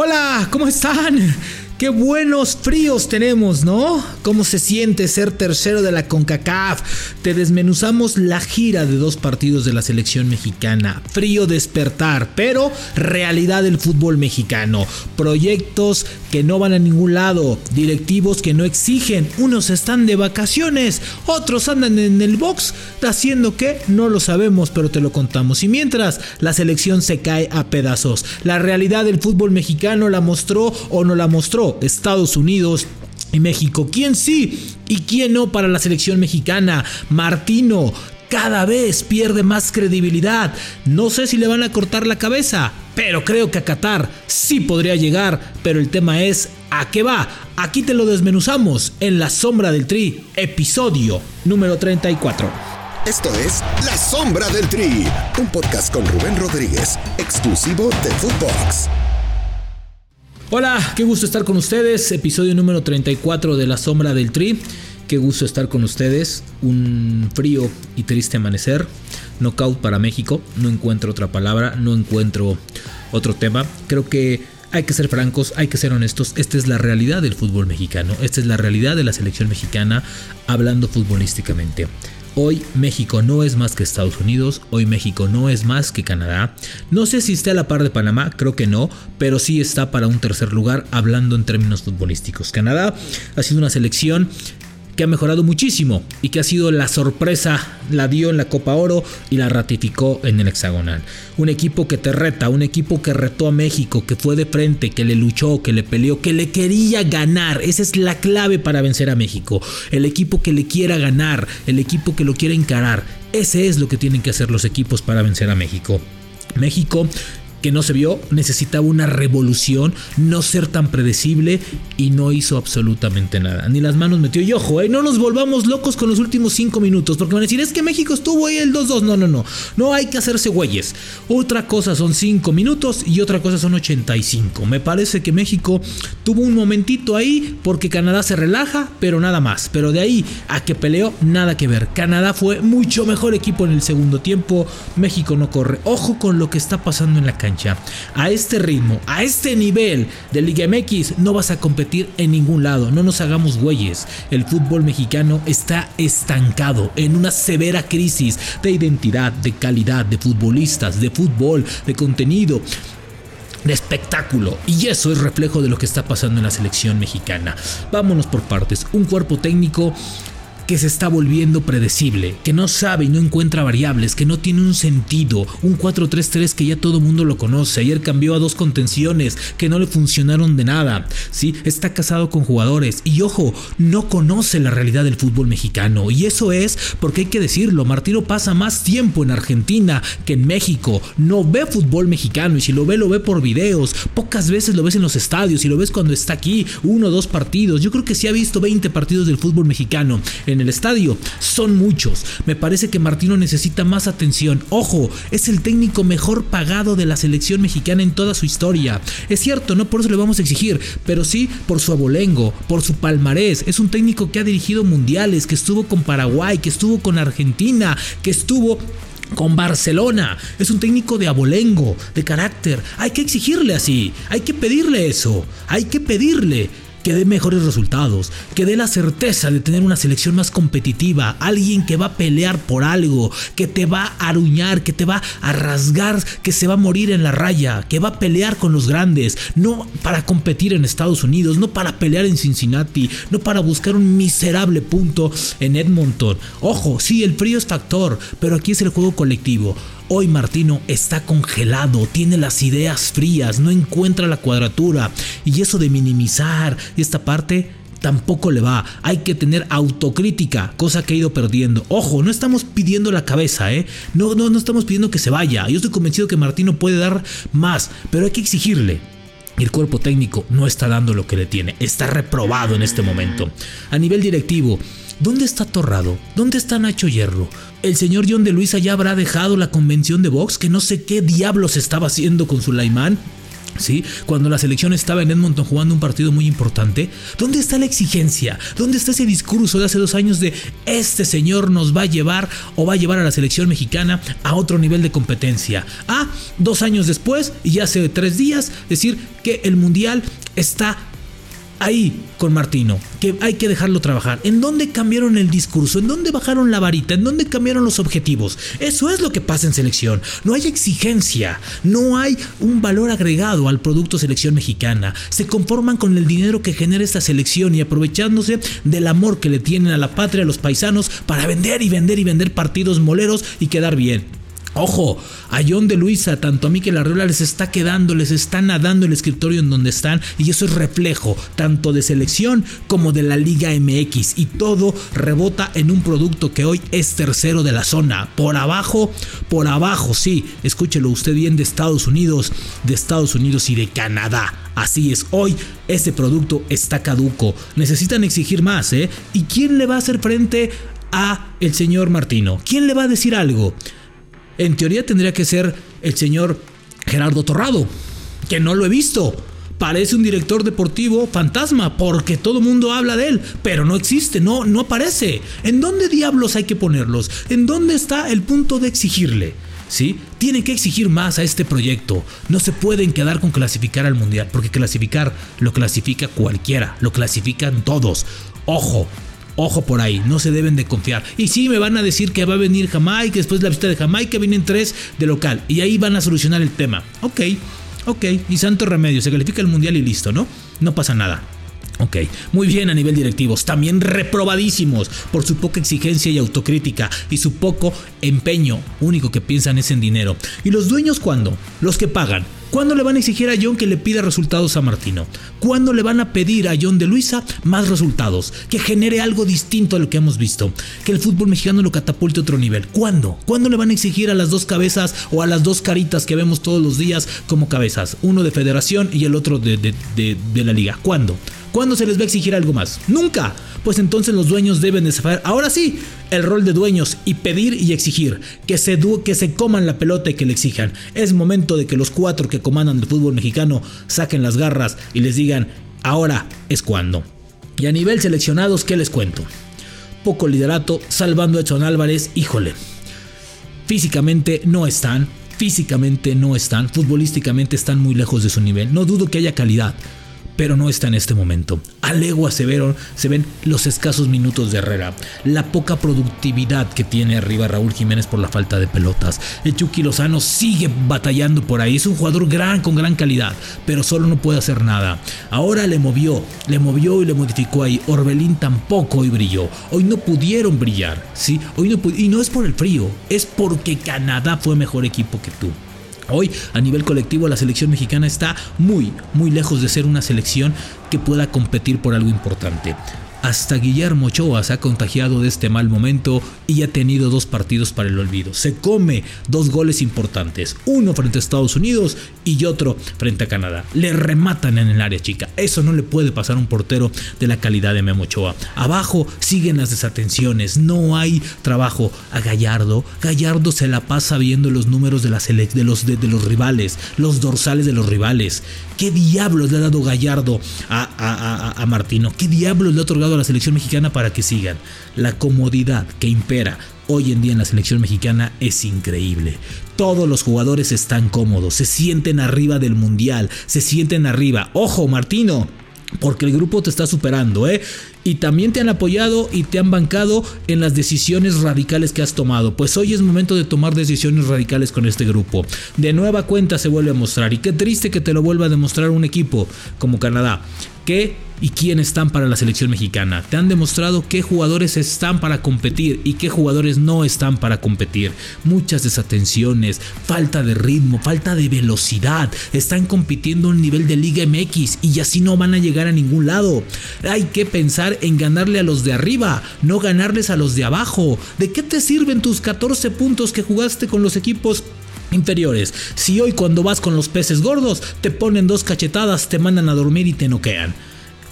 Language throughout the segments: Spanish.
Hola, ¿cómo están? Qué buenos fríos tenemos, ¿no? ¿Cómo se siente ser tercero de la CONCACAF? Te desmenuzamos la gira de dos partidos de la selección mexicana. Frío despertar, pero realidad del fútbol mexicano. Proyectos que no van a ningún lado, directivos que no exigen, unos están de vacaciones, otros andan en el box, haciendo que no lo sabemos, pero te lo contamos. Y mientras la selección se cae a pedazos, la realidad del fútbol mexicano la mostró o no la mostró Estados Unidos y México. ¿Quién sí y quién no para la selección mexicana? Martino cada vez pierde más credibilidad. No sé si le van a cortar la cabeza, pero creo que a Qatar sí podría llegar. Pero el tema es, ¿a qué va? Aquí te lo desmenuzamos en La Sombra del Tri, episodio número 34. Esto es La Sombra del Tri, un podcast con Rubén Rodríguez, exclusivo de Footbox. Hola, qué gusto estar con ustedes. Episodio número 34 de La Sombra del Tri. Qué gusto estar con ustedes. Un frío y triste amanecer. Knockout para México. No encuentro otra palabra, no encuentro otro tema. Creo que hay que ser francos, hay que ser honestos. Esta es la realidad del fútbol mexicano. Esta es la realidad de la selección mexicana hablando futbolísticamente. Hoy México no es más que Estados Unidos, hoy México no es más que Canadá. No sé si esté a la par de Panamá, creo que no, pero sí está para un tercer lugar hablando en términos futbolísticos. Canadá ha sido una selección que ha mejorado muchísimo y que ha sido la sorpresa, la dio en la Copa Oro y la ratificó en el hexagonal. Un equipo que te reta, un equipo que retó a México, que fue de frente, que le luchó, que le peleó, que le quería ganar. Esa es la clave para vencer a México. El equipo que le quiera ganar, el equipo que lo quiera encarar. Ese es lo que tienen que hacer los equipos para vencer a México. México que no se vio, necesitaba una revolución, no ser tan predecible y no hizo absolutamente nada. Ni las manos metió. Y ojo, eh, no nos volvamos locos con los últimos 5 minutos, porque van a decir, es que México estuvo ahí el 2-2. No, no, no. No hay que hacerse güeyes. Otra cosa son 5 minutos y otra cosa son 85. Me parece que México tuvo un momentito ahí porque Canadá se relaja, pero nada más. Pero de ahí a que peleó, nada que ver. Canadá fue mucho mejor equipo en el segundo tiempo. México no corre. Ojo con lo que está pasando en la calle a este ritmo, a este nivel de Liga MX, no vas a competir en ningún lado. No nos hagamos güeyes. El fútbol mexicano está estancado en una severa crisis de identidad, de calidad, de futbolistas, de fútbol, de contenido de espectáculo. Y eso es reflejo de lo que está pasando en la selección mexicana. Vámonos por partes. Un cuerpo técnico que se está volviendo predecible, que no sabe y no encuentra variables, que no tiene un sentido, un 4-3-3 que ya todo mundo lo conoce, ayer cambió a dos contenciones que no le funcionaron de nada, ¿sí? está casado con jugadores y ojo, no conoce la realidad del fútbol mexicano. Y eso es porque hay que decirlo, Martino pasa más tiempo en Argentina que en México, no ve fútbol mexicano y si lo ve lo ve por videos, pocas veces lo ves en los estadios y lo ves cuando está aquí, uno o dos partidos, yo creo que sí ha visto 20 partidos del fútbol mexicano en el estadio. Son muchos. Me parece que Martino necesita más atención. Ojo, es el técnico mejor pagado de la selección mexicana en toda su historia. Es cierto, no por eso le vamos a exigir, pero sí por su abolengo, por su palmarés. Es un técnico que ha dirigido mundiales, que estuvo con Paraguay, que estuvo con Argentina, que estuvo con Barcelona. Es un técnico de abolengo, de carácter. Hay que exigirle así. Hay que pedirle eso. Hay que pedirle que dé mejores resultados, que dé la certeza de tener una selección más competitiva, alguien que va a pelear por algo, que te va a aruñar, que te va a rasgar, que se va a morir en la raya, que va a pelear con los grandes, no para competir en Estados Unidos, no para pelear en Cincinnati, no para buscar un miserable punto en Edmonton. Ojo, sí, el frío es factor, pero aquí es el juego colectivo. Hoy Martino está congelado, tiene las ideas frías, no encuentra la cuadratura y eso de minimizar esta parte tampoco le va. Hay que tener autocrítica, cosa que ha ido perdiendo. Ojo, no estamos pidiendo la cabeza, ¿eh? No, no, no estamos pidiendo que se vaya. Yo estoy convencido que Martino puede dar más, pero hay que exigirle. El cuerpo técnico no está dando lo que le tiene, está reprobado en este momento. A nivel directivo, ¿Dónde está Torrado? ¿Dónde está Nacho Hierro? El señor John de Luisa ya habrá dejado la convención de Vox, que no sé qué diablos estaba haciendo con su Laimán. ¿Sí? Cuando la selección estaba en Edmonton jugando un partido muy importante, ¿dónde está la exigencia? ¿Dónde está ese discurso de hace dos años de este señor nos va a llevar o va a llevar a la selección mexicana a otro nivel de competencia? Ah, dos años después y hace tres días decir que el mundial está ahí con Martino, que hay que dejarlo trabajar. ¿En dónde cambiaron el discurso? ¿En dónde bajaron la varita? ¿En dónde cambiaron los objetivos? Eso es lo que pasa en selección. No hay exigencia, no hay un valor agregado al producto selección mexicana. Se conforman con el dinero que genera esta selección y aprovechándose del amor que le tienen a la patria a los paisanos para vender y vender y vender partidos moleros y quedar bien. Ojo, a John de Luisa, tanto a Miquel Arreola les está quedando, les está nadando el escritorio en donde están y eso es reflejo tanto de selección como de la Liga MX y todo rebota en un producto que hoy es tercero de la zona. Por abajo, por abajo, sí, escúchelo usted bien de Estados Unidos, de Estados Unidos y de Canadá. Así es, hoy ese producto está caduco. Necesitan exigir más, ¿eh? ¿Y quién le va a hacer frente a el señor Martino? ¿Quién le va a decir algo? En teoría tendría que ser el señor Gerardo Torrado, que no lo he visto. Parece un director deportivo fantasma porque todo mundo habla de él, pero no existe, no, no aparece. ¿En dónde diablos hay que ponerlos? ¿En dónde está el punto de exigirle? ¿Sí? Tiene que exigir más a este proyecto. No se pueden quedar con clasificar al mundial, porque clasificar lo clasifica cualquiera, lo clasifican todos. Ojo, Ojo por ahí, no se deben de confiar. Y sí, me van a decir que va a venir Jamaica, después de la visita de Jamaica vienen tres de local. Y ahí van a solucionar el tema. Ok, ok. Y santo remedio, se califica el mundial y listo, ¿no? No pasa nada. Ok, muy bien a nivel directivos, también reprobadísimos por su poca exigencia y autocrítica y su poco empeño, único que piensan es en dinero. ¿Y los dueños cuándo? Los que pagan. ¿Cuándo le van a exigir a John que le pida resultados a Martino? ¿Cuándo le van a pedir a John de Luisa más resultados? Que genere algo distinto a lo que hemos visto. Que el fútbol mexicano lo catapulte a otro nivel. ¿Cuándo? ¿Cuándo le van a exigir a las dos cabezas o a las dos caritas que vemos todos los días como cabezas? Uno de federación y el otro de, de la liga. ¿Cuándo? ¿Cuándo se les va a exigir algo más? Nunca. Pues entonces los dueños deben de saber, ahora sí, el rol de dueños y pedir y exigir, que se, que se coman la pelota y que le exijan. Es momento de que los cuatro que comandan el fútbol mexicano saquen las garras y les digan, ahora es cuando. Y a nivel seleccionados, ¿qué les cuento? Poco liderato, salvando a Edson Álvarez, híjole. Físicamente no están, físicamente no están, futbolísticamente están muy lejos de su nivel. No dudo que haya calidad, pero no está en este momento. A legua se se ven los escasos minutos de Herrera, la poca productividad que tiene arriba Raúl Jiménez por la falta de pelotas. El Chucky Lozano sigue batallando por ahí, es un jugador gran con gran calidad, pero solo no puede hacer nada. Ahora le movió, le movió y le modificó ahí. Orbelín tampoco hoy brilló. Hoy no pudieron brillar, ¿sí? Hoy no y no es por el frío, es porque Canadá fue mejor equipo que tú. Hoy a nivel colectivo la selección mexicana está muy, muy lejos de ser una selección que pueda competir por algo importante. Hasta Guillermo Ochoa se ha contagiado de este mal momento y ha tenido dos partidos para el olvido. Se come dos goles importantes, uno frente a Estados Unidos y otro frente a Canadá. Le rematan en el área chica. Eso no le puede pasar a un portero de la calidad de Memo Ochoa. Abajo siguen las desatenciones, no hay trabajo a Gallardo. Gallardo se la pasa viendo los números de, los, rivales, los dorsales de los rivales. ¿Qué diablos le ha dado Gallardo a, a, a Martino? ¿Qué diablos le ha otorgado a la selección mexicana para que sigan. La comodidad que impera hoy en día en la selección mexicana es increíble. Todos los jugadores están cómodos, se sienten arriba del mundial, se sienten arriba. Ojo, Martino, porque el grupo te está superando, ¿eh? Y también te han apoyado y te han bancado en las decisiones radicales que has tomado. Pues hoy es momento de tomar decisiones radicales con este grupo. De nueva cuenta se vuelve a mostrar. Y qué triste que te lo vuelva a demostrar un equipo como Canadá. Que y quién están para la selección mexicana. Te han demostrado qué jugadores están para competir y qué jugadores no están para competir. Muchas desatenciones, falta de ritmo, falta de velocidad. Están compitiendo a un nivel de Liga MX y así no van a llegar a ningún lado. Hay que pensar en ganarle a los de arriba, no ganarles a los de abajo. ¿De qué te sirven tus 14 puntos que jugaste con los equipos inferiores. Si hoy cuando vas con los peces gordos te ponen dos cachetadas, te mandan a dormir y te noquean.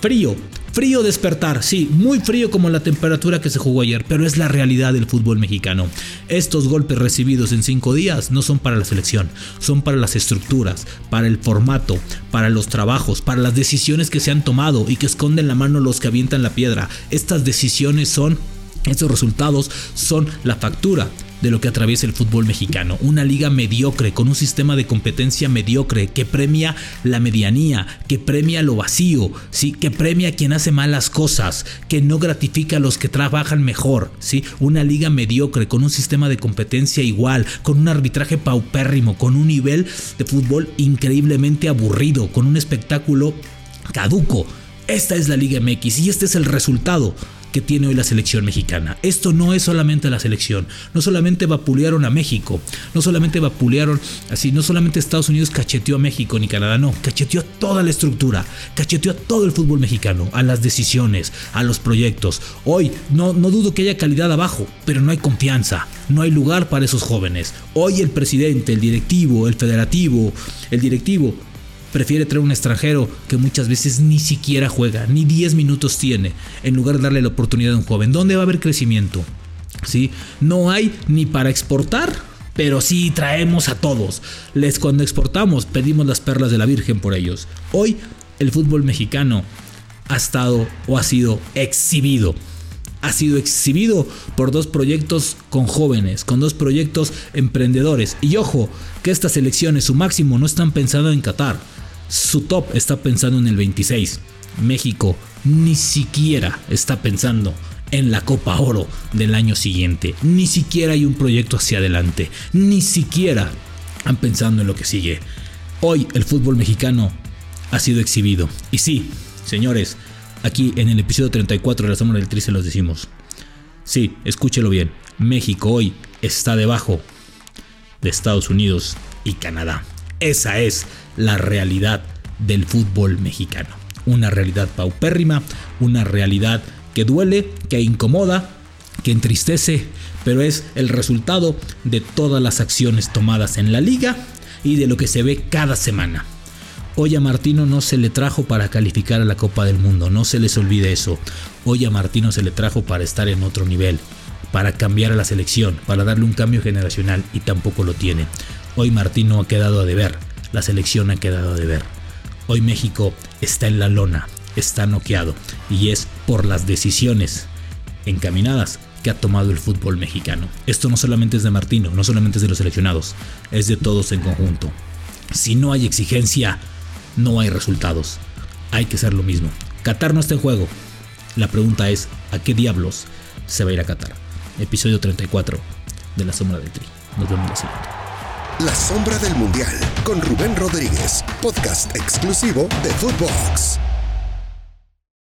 Frío, Frío despertar, sí, muy frío como la temperatura que se jugó ayer, pero es la realidad del fútbol mexicano. Estos golpes recibidos en cinco días no son para la selección, son para las estructuras, para el formato, para los trabajos, para las decisiones que se han tomado y que esconden la mano los que avientan la piedra. Estas decisiones son, estos resultados son la factura de lo que atraviesa el fútbol mexicano. Una liga mediocre, con un sistema de competencia mediocre, que premia la medianía, que premia lo vacío, ¿sí? que premia a quien hace malas cosas, que no gratifica a los que trabajan mejor. ¿sí? Una liga mediocre, con un sistema de competencia igual, con un arbitraje paupérrimo, con un nivel de fútbol increíblemente aburrido, con un espectáculo caduco. Esta es la Liga MX y este es el resultado que tiene hoy la selección mexicana. Esto no es solamente la selección, no solamente vapulearon a México, no solamente vapulearon así, no solamente Estados Unidos cacheteó a México ni Canadá, no, cacheteó toda la estructura, cacheteó a todo el fútbol mexicano, a las decisiones, a los proyectos. Hoy no, no dudo que haya calidad abajo, pero no hay confianza, no hay lugar para esos jóvenes. Hoy el presidente, el directivo, el federativo, el directivo prefiere traer un extranjero que muchas veces ni siquiera juega, ni 10 minutos tiene, en lugar de darle la oportunidad a un joven. ¿Dónde va a haber crecimiento? ¿Sí? No hay ni para exportar, pero sí traemos a todos. Les cuando exportamos pedimos las perlas de la Virgen por ellos. Hoy el fútbol mexicano ha estado o ha sido exhibido. Ha sido exhibido por dos proyectos con jóvenes, con dos proyectos emprendedores. Y ojo, que estas elecciones, su máximo, no están pensando en Qatar su top está pensando en el 26. México ni siquiera está pensando en la Copa Oro del año siguiente. Ni siquiera hay un proyecto hacia adelante. Ni siquiera han pensando en lo que sigue. Hoy el fútbol mexicano ha sido exhibido. Y sí, señores, aquí en el episodio 34 de la Sombra del Tri se los decimos. Sí, escúchelo bien. México hoy está debajo de Estados Unidos y Canadá. Esa es la realidad del fútbol mexicano. Una realidad paupérrima, una realidad que duele, que incomoda, que entristece, pero es el resultado de todas las acciones tomadas en la liga y de lo que se ve cada semana. Hoy a Martino no se le trajo para calificar a la Copa del Mundo, no se les olvide eso. Hoy a Martino se le trajo para estar en otro nivel, para cambiar a la selección, para darle un cambio generacional y tampoco lo tiene. Hoy Martino ha quedado a deber la selección ha quedado de ver. Hoy México está en la lona, está noqueado y es por las decisiones encaminadas que ha tomado el fútbol mexicano. Esto no solamente es de Martino, no solamente es de los seleccionados, es de todos en conjunto. Si no hay exigencia, no hay resultados. Hay que ser lo mismo. Qatar no está en juego. La pregunta es, ¿a qué diablos se va a ir a Qatar? Episodio 34 de La Sombra del Tri. Nos vemos la siguiente. La sombra del mundial con Rubén Rodríguez, podcast exclusivo de Footbox.